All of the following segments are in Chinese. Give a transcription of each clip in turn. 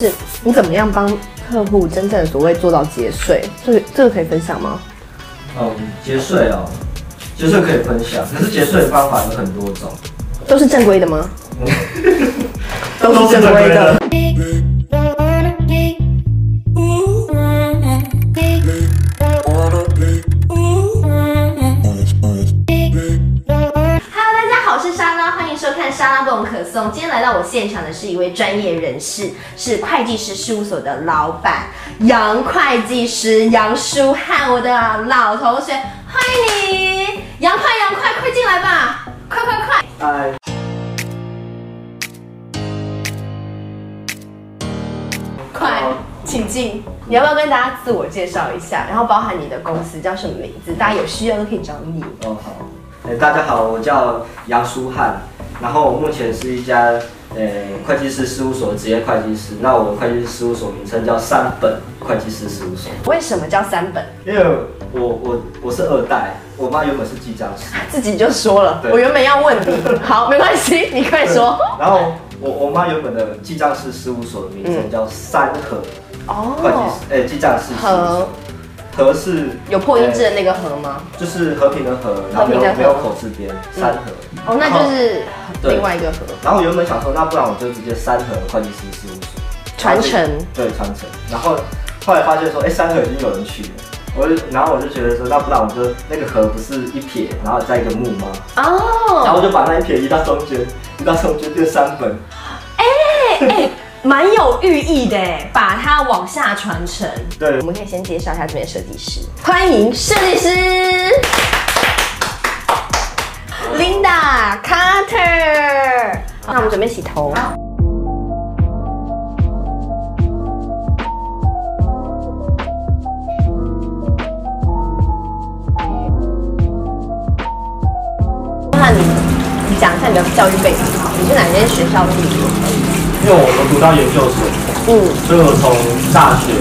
是你怎么样帮客户真正所谓做到节税？这个这个可以分享吗？嗯，节税哦，节税可以分享，可是节税的方法有很多种。都是正规的吗？都是正规的。看《莎拉不可颂》。今天来到我现场的是一位专业人士，是会计师事务所的老板杨会计师杨书汉，我的老同学，欢迎你，杨快杨快，快进来吧，快快快！嗨，快，请进。你要不要跟大家自我介绍一下？然后包含你的公司叫什么名字？大家有需要都可以找你。哦好，哎、大家好，我叫杨舒汉，然后我目前是一家呃会计师事务所的职业会计师，那我的会计师事务所名称叫三本会计师事务所，为什么叫三本？因为我我我是二代，我妈原本是记账师，自己就说了，我原本要问你，好，没关系，你快说。然后我我妈原本的记账师事务所的名称叫三和会计哦，师，诶、记账师事务和所，和。是有破音字的那个和吗？就是和平的和，然后没有没有口字边，三和。哦，那就是对另外一个盒，然后我原本想说，那不然我就直接三盒会计师事务所传承。对传承。然后后来发现说，哎，三盒已经有人去了，我就然后我就觉得说，那不然我就那个盒不是一撇，然后再一个木吗？哦然后就把那一撇移到中间，移到中间变三本。哎哎，蛮有寓意的哎，把它往下传承。对我们可以先介绍一下这边设计师，欢迎设计师那我们准备洗头。那你你讲一下你的教育背景好，你是哪间学校毕业？因为我我读到研究所，嗯。所以我从大学，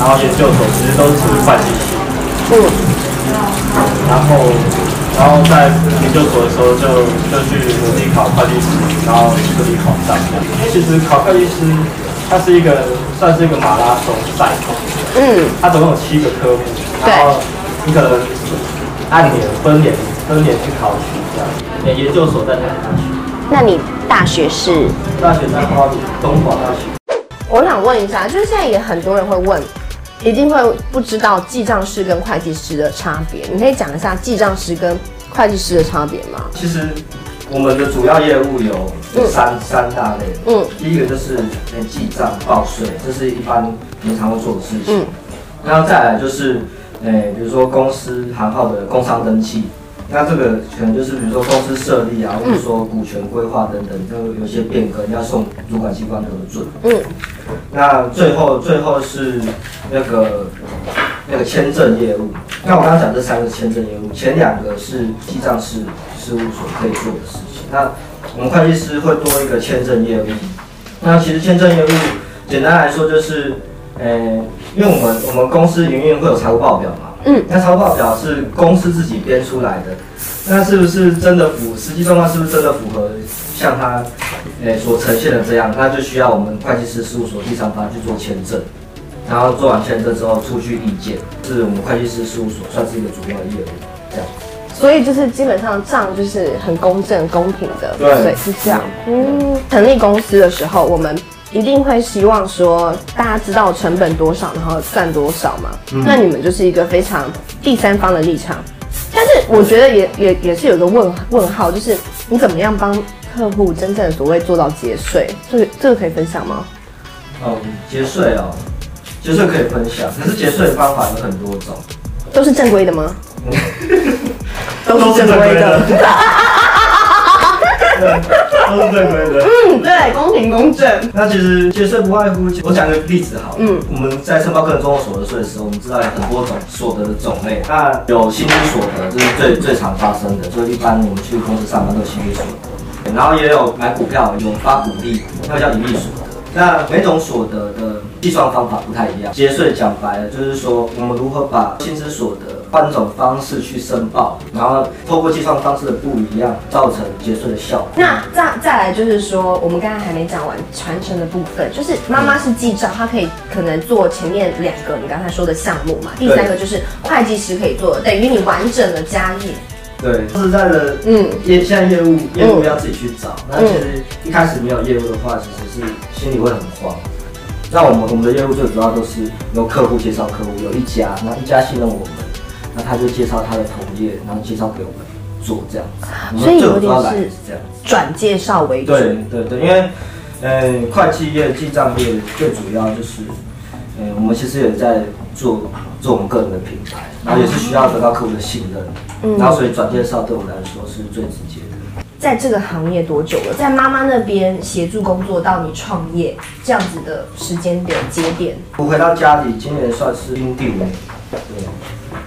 然后研究所其实都是会计系，嗯，然后然后在研究所的时候就就去努力考会计师，然后顺利考上这样。因为其实考会计师它是一个算是一个马拉松赛口，嗯，它总共有七个科目，然后你可能按年分年分年去考取这样。研研究所在台大学，那你大学是？大学在花莲东华大学。我想问一下，就是现在也很多人会问，一定会不知道记账师跟会计师的差别。你可以讲一下记账师跟会计师的差别吗？其实我们的主要业务有有三、三大类。嗯第一个就是诶记账报税，这是一般平常会做的事情。嗯然后再来就是，诶，比如说公司行号的工商登记，那这个可能就是比如说公司设立啊，或者说股权规划等等，都有些变更，要送主管机关核准。嗯那最后最后是那个那个签证业务。那我刚刚讲这三个签证业务，前两个是记账师事务所可以做的事情。那我们会计师会多一个签证业务。那其实签证业务简单来说就是，呃，因为我们我们公司营运会有财务报表嘛，嗯，那超报表是公司自己编出来的，那是不是真的符实际状况是不是真的符合像他诶、所呈现的这样？那就需要我们会计师事务所第三方去做签证，然后做完签证之后出具意见，是我们会计师事务所算是一个主要的业务，这样。所以就是基本上账就是很公正公平的，对是这样。嗯，成立公司的时候，我们一定会希望说大家知道成本多少，然后算多少嘛。那你们就是一个非常第三方的立场，但是我觉得也也也是有个问问号，就是你怎么样帮客户真正所谓做到节税？这个这个可以分享吗？嗯，节税哦，节税可以分享，可是节税的方法有很多种。都是正规的吗？都是正规的。都是正规的。嗯，对，公平公正。那其实节税不外乎，我讲个例子好了。嗯我们在申报个人综合所得税的时候，我们知道有很多种所得的种类。那有薪资所得，这是最最常发生的，就是一般我们去公司上班都有薪资所得。然后也有买股票，有发股利，那个叫盈利所得。那每种所得的计算方法不太一样。节税讲白了就是说，我们如何把薪资所得换种方式去申报，然后透过计算方式的不一样，造成结税的效果。那再再来就是说，我们刚才还没讲完传承的部分，就是妈妈是记账，她可以可能做前面两个你刚才说的项目嘛，第三个就是会计师可以做，等于你完整的家业。对，说实在的，嗯，业现在业务业务要自己去找，那其实一开始没有业务的话，其实是心里会很慌。那我们我们的业务最主要都是由客户介绍客户，有一家，那一家信任我们，那他就介绍他的同业，然后介绍给我们做这样子。所以有点是这样，转介绍为主。对对对，因为，嗯，会计业、记账业最主要就是，呃，我们其实也在做做我们个人的品牌。然后也是需要得到客户的信任，嗯，然后所以转介绍对我们来说是最直接的。在这个行业多久了？在妈妈那边协助工作到你创业这样子的时间点节点？我回到家里，今年算是第五年，对。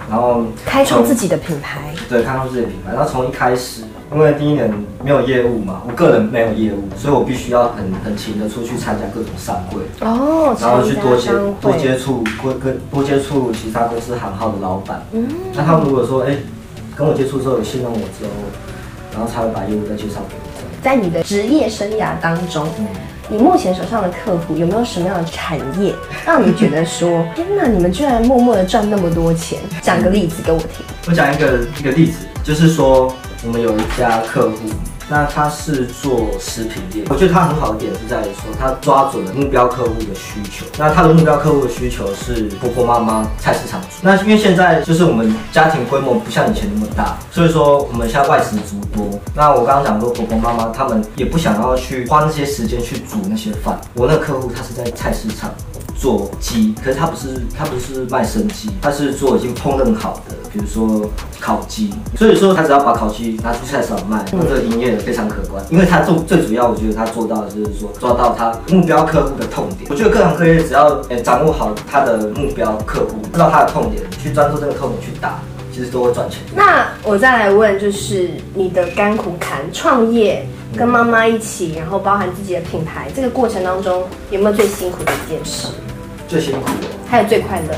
然后开创自己的品牌，对，开创自己的品牌。然后从一开始。因为第一年没有业务嘛，我个人没有业务，所以我必须要很很勤的出去参加各种商会哦，然后去多接多接触多跟多接触其他公司行号的老板。嗯，那他们如果说哎跟我接触之后有信任我之后，然后才会把业务再介绍给我。在你的职业生涯当中，你目前手上的客户有没有什么样的产业让你觉得说 天哪，你们居然默默的赚那么多钱？讲个例子给我听。我讲一个一个例子，就是说。我们有一家客户，那他是做食品业，我觉得他很好的点是在于说，他抓准了目标客户的需求。那他的目标客户的需求是婆婆妈妈菜市场。那因为现在就是我们家庭规模不像以前那么大，所以说我们现在外食族多。那我刚刚讲说婆婆妈妈他们也不想要去花那些时间去煮那些饭。我那客户他是在菜市场。做鸡，可是他不是他不是卖生鸡，他是做已经烹饪好的，比如说烤鸡。所以说他只要把烤鸡拿去菜市场卖，那这个营业额非常可观。因为他做最主要，我觉得他做到的就是说抓到他目标客户的痛点。我觉得各行各业只要诶掌握好他的目标客户，知道他的痛点，去专注这个痛点去打，其实都会赚钱。那我再来问，就是你的甘苦谈创业，跟妈妈一起，然后包含自己的品牌，这个过程当中有没有最辛苦的一件事？最辛苦的，还有最快乐，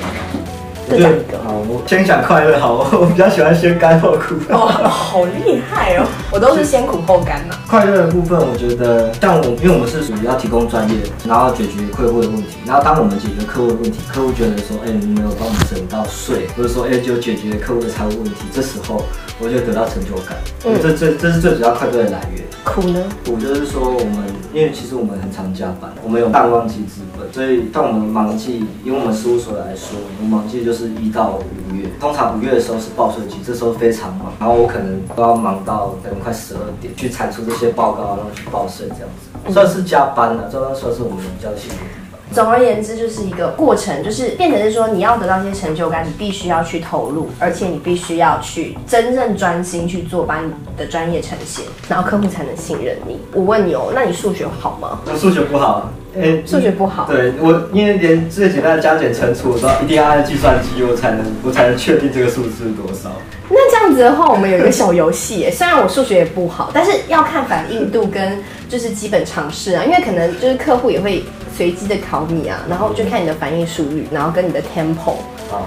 各讲一个。好，我先讲快乐。好，我比较喜欢先干后苦。哇，好厉害哦！我都是先苦后甘嘛。快乐的部分，我觉得像我，因为我们是属于要提供专业，然后解决客户的问题。然后当我们解决客户的问题，客户觉得说，哎，你没有帮我们省到税，或者说，哎，就解决客户的财务问题，这时候我就得到成就感。嗯，这这这是最主要快乐的来源。苦呢？苦就是说我们，因为其实我们很常加班，我们有淡旺季资本，所以当我们忙季，以我们事务所来说，我们忙季就是一到五月，通常五月的时候是报税季，这时候非常忙，然后我可能都要忙到可能快十二点去产出这些报告，然后去报税这样子，算是加班了，这样算是我们比较辛苦。总而言之，就是一个过程，就是变成是说，你要得到一些成就感，你必须要去投入，而且你必须要去真正专心去做，把你的专业呈现，然后客户才能信任你。我问你哦，那你数学好吗？我数学不好，哎，数学不好。对我，因为连最简单的加减乘除，我都一定要按计算机，我才能我才能确定这个数字是多少。那这样子的话，我们有一个小游戏，虽然我数学也不好，但是要看反应度跟就是基本常识啊，因为可能就是客户也会。随机的考你啊，然后就看你的反应速率，然后跟你的 tempo。啊，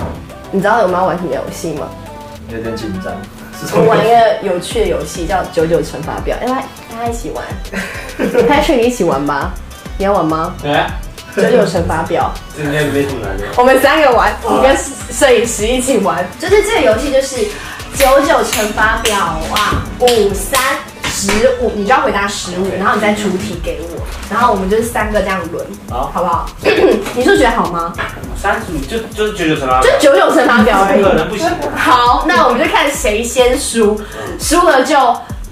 你知道有没有玩什么游戏吗？有点紧张。我玩一个有趣的游戏，叫九九乘法表。哎，大家一起玩。Patrick，你一起玩吧。你要玩吗？来。九九乘法表。今天没什么难的。我们三个玩，我们跟摄影师一起玩。就是这个游戏，就是九九乘法表啊，五三。十五，你就要回答十五，然后你再出题给我，然后我们就是三个这样轮，好，好不好？你数学好吗？三十五就就是九九乘法，就九九乘法表而已，可能不行。好，那我们就看谁先输，输了就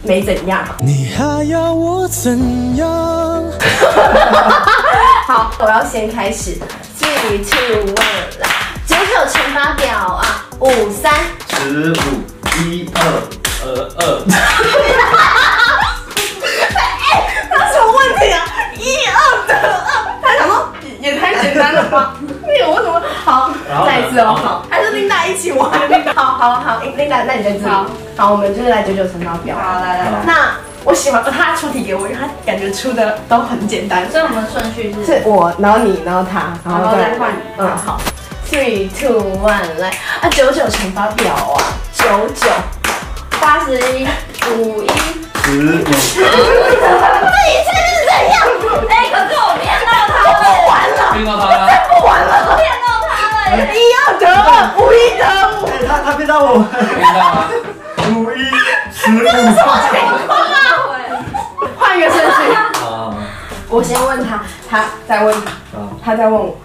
没怎样。你还要我怎样？好，我要先开始，three two one，来，九九乘法表啊，五三十五一二二二。一二得二，他想说也太简单了吧？那有为什么？好，再一次哦，好。好好，琳达，那你在这。好，我们就是来九九乘法表。好，来来来。那我喜欢他出题给我，因为他感觉出的都很简单。所以我们顺序是：是我，然后你，然后他，然后再换。嗯，好。three two one 来啊，九九乘法表啊，九九八十一五一，十五，这一切是怎样？哎，可是我骗到他了，不玩了，骗到他了，不玩了，骗到他了。一二得二，五一得五，哎，他他骗到我，骗到他。五一十五，换一个顺序。啊我先问他，他再问他，啊，他再问我。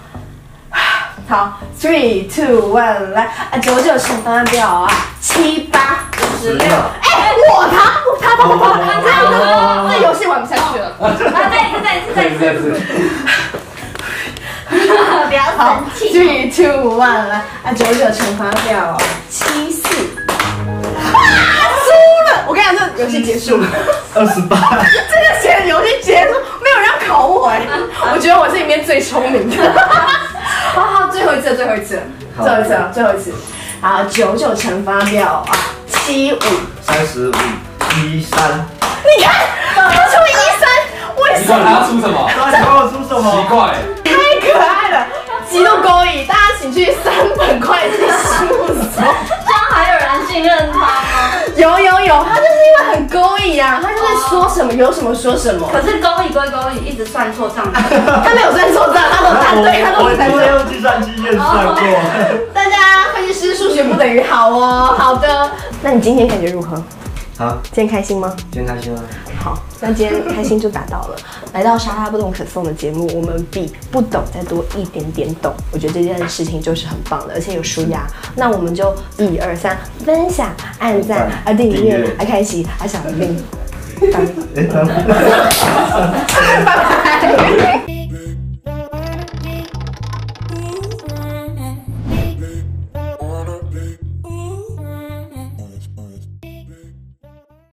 好，three two one 来啊，九九乘法表啊，七八十六，哎，我他他他他他他，这游戏玩不下去了。啊，再一次，再一次，再一次，再次，不要好生气。，three two one 来啊，九九乘法表啊，七四。啊，输了！我跟你讲，这游戏结束了。二十八，这个写游戏结束，没有人要考我哎、我觉得我是里面最聪明的。好好，最后一次，最后一次，好最后一次，最后一次。好，九九乘法表啊，七五。三十五，一三，你看，出一三，为什你管他要？出什么？那你帮我出什么奇？怪，太可爱了，极度勾引，大家请去三本会计事务所。这样还有人信任他吗？有有有，他就是因为很勾引啊，他就是说什么有什么说什么。可是勾引归勾引，一直算错账。他没有算错账，他都算对他都我是在对。我用计算机验算过。大家会计师数学不等于好哦。好的，那你今天感觉如何？好，今天开心吗？今天开心吗。好，那今天开心就达到了。来到莎拉不懂可颂的节目，我们比不懂再多一点点懂，我觉得这件事情就是很棒的，而且有舒压。那我们就一二三，分享、按赞、啊订订阅、阅啊开启、啊小铃铛，拜哎，拜。